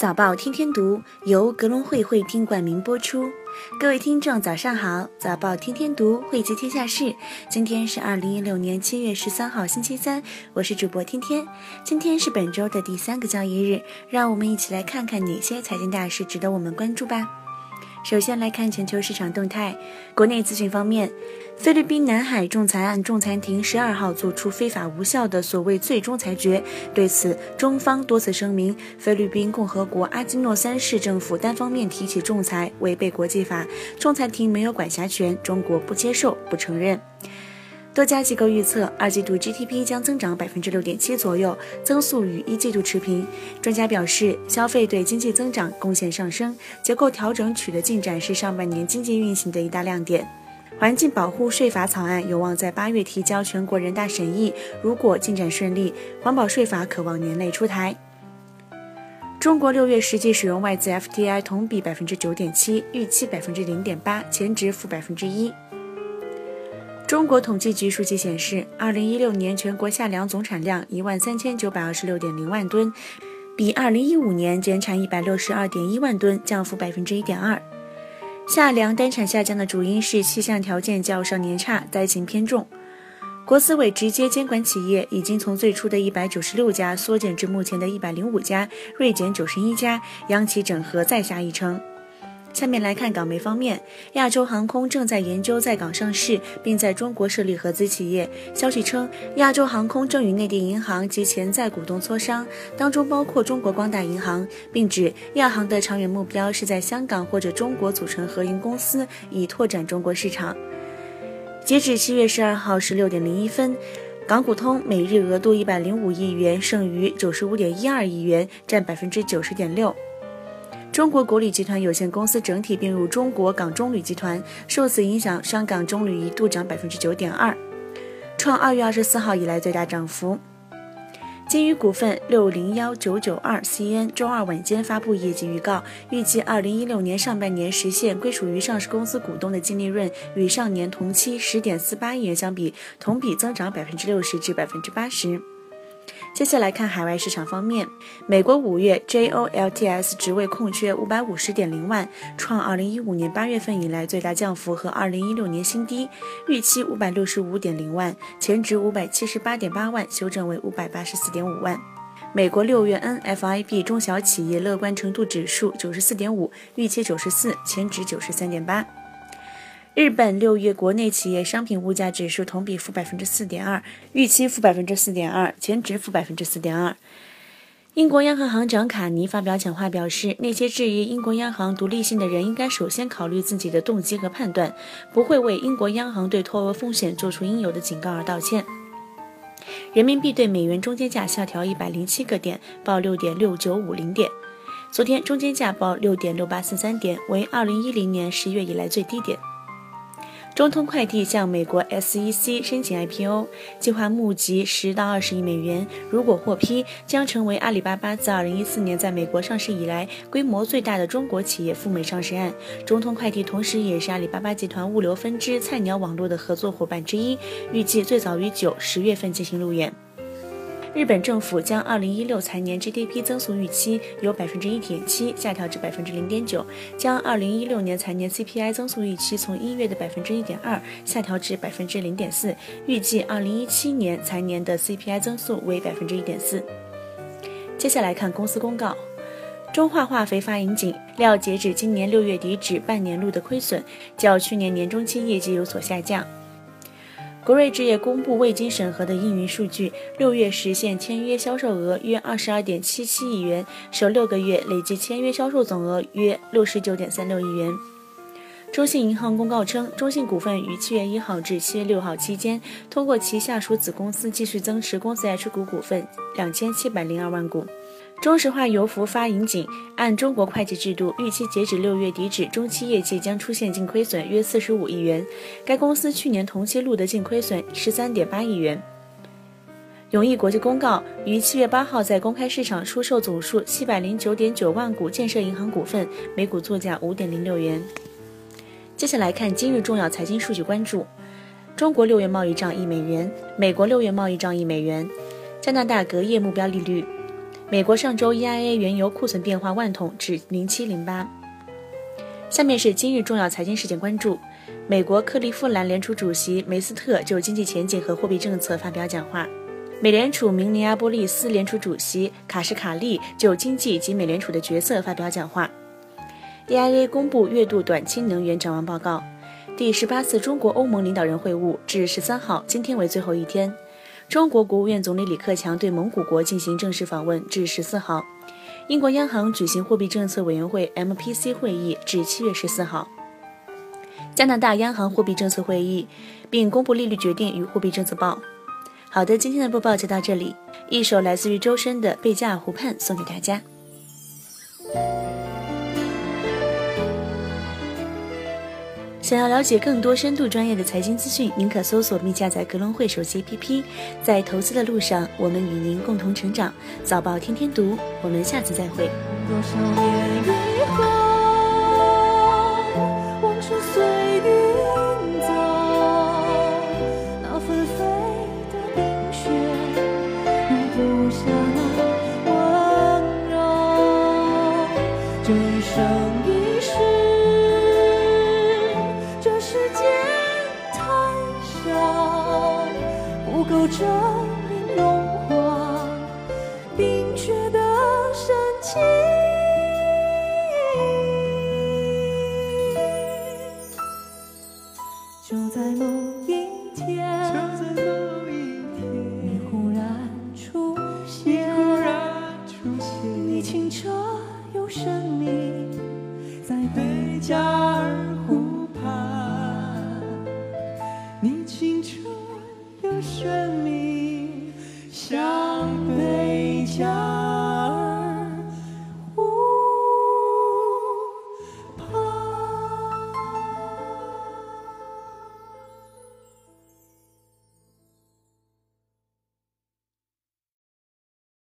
早报天天读由格隆汇会听冠名播出。各位听众，早上好！早报天天读，汇集天下事。今天是二零一六年七月十三号，星期三。我是主播天天。今天是本周的第三个交易日，让我们一起来看看哪些财经大事值得我们关注吧。首先来看全球市场动态。国内资讯方面，菲律宾南海仲裁案仲裁庭十二号作出非法无效的所谓最终裁决。对此，中方多次声明，菲律宾共和国阿基诺三市政府单方面提起仲裁，违背国际法，仲裁庭没有管辖权，中国不接受、不承认。多家机构预测，二季度 GDP 将增长百分之六点七左右，增速与一季度持平。专家表示，消费对经济增长贡献上升，结构调整取得进展是上半年经济运行的一大亮点。环境保护税法草案有望在八月提交全国人大审议，如果进展顺利，环保税法可望年内出台。中国六月实际使用外资 FDI 同比百分之九点七，预期百分之零点八，前值负百分之一。中国统计局数据显示，二零一六年全国夏粮总产量一万三千九百二十六点零万吨，比二零一五年减产一百六十二点一万吨，降幅百分之一点二。夏粮单产下降的主因是气象条件较上年差，灾情偏重。国资委直接监管企业已经从最初的一百九十六家缩减至目前的一百零五家，锐减九十一家，央企整合再下一城。下面来看港媒方面，亚洲航空正在研究在港上市，并在中国设立合资企业。消息称，亚洲航空正与内地银行及潜在股东磋商，当中包括中国光大银行，并指亚航的长远目标是在香港或者中国组成合营公司，以拓展中国市场。截止七月十二号十六点零一分，港股通每日额度一百零五亿元，剩余九十五点一二亿元，占百分之九十点六。中国国旅集团有限公司整体并入中国港中旅集团，受此影响，香港中旅一度涨百分之九点二，创二月二十四号以来最大涨幅。金宇股份六零幺九九二 CN 周二晚间发布业绩预告，预计二零一六年上半年实现归属于上市公司股东的净利润与上年同期十点四八亿元相比，同比增长百分之六十至百分之八十。接下来看海外市场方面，美国五月 JOLTS 职位空缺五百五十点零万，创二零一五年八月份以来最大降幅和二零一六年新低，预期五百六十五点零万，前值五百七十八点八万，修正为五百八十四点五万。美国六月 NFIB 中小企业乐观程度指数九十四点五，预期九十四，前值九十三点八。日本六月国内企业商品物价指数同比负百分之四点二，预期负百分之四点二，前值负百分之四点二。英国央行行长卡尼发表讲话表示，那些质疑英国央行独立性的人应该首先考虑自己的动机和判断，不会为英国央行对脱欧风险做出应有的警告而道歉。人民币对美元中间价下调一百零七个点，报六点六九五零点。昨天中间价报六点六八四三点，为二零一零年十月以来最低点。中通快递向美国 SEC 申请 IPO，计划募集十到二十亿美元。如果获批，将成为阿里巴巴自二零一四年在美国上市以来规模最大的中国企业赴美上市案。中通快递同时也是阿里巴巴集团物流分支菜鸟网络的合作伙伴之一，预计最早于九十月份进行路演。日本政府将二零一六财年 GDP 增速预期由百分之一点七下调至百分之零点九，将二零一六年财年 CPI 增速预期从一月的百分之一点二下调至百分之零点四，预计二零一七年财年的 CPI 增速为百分之一点四。接下来看公司公告，中化化肥发引警料，截止今年六月底止半年录的亏损较去年年中期业绩有所下降。国瑞置业公布未经审核的运营数据，六月实现签约销售额约二十二点七七亿元，首六个月累计签约销售总额约六十九点三六亿元。中信银行公告称，中信股份于七月一号至七月六号期间，通过其下属子公司继续增持公司 H 股股份两千七百零二万股。中石化油服发引警，按中国会计制度，预期截止六月底止，中期业绩将出现净亏损约四十五亿元。该公司去年同期录得净亏损十三点八亿元。永益国际公告，于七月八号在公开市场出售总数七百零九点九万股建设银行股份，每股作价五点零六元。接下来看今日重要财经数据关注：中国六月贸易账一美元，美国六月贸易账一美元，加拿大隔夜目标利率。美国上周 EIA 原油库存变化万桶至零七零八。下面是今日重要财经事件关注：美国克利夫兰联储主席梅斯特就经济前景和货币政策发表讲话；美联储明尼阿波利斯联储主席卡什卡利就经济及美联储的角色发表讲话；EIA 公布月度短期能源展望报告。第十八次中国欧盟领导人会晤至十三号，今天为最后一天。中国国务院总理李克强对蒙古国进行正式访问至十四号。英国央行举行货币政策委员会 （MPC） 会议至七月十四号。加拿大央行货币政策会议并公布利率决定与货币政策报。好的，今天的播报就到这里。一首来自于周深的《贝加尔湖畔》送给大家。想要了解更多深度专业的财经资讯，您可搜索并下载格隆汇手机 APP。在投资的路上，我们与您共同成长。早报天天读，我们下次再会。多少年够证明融化冰雪的深情，就在某一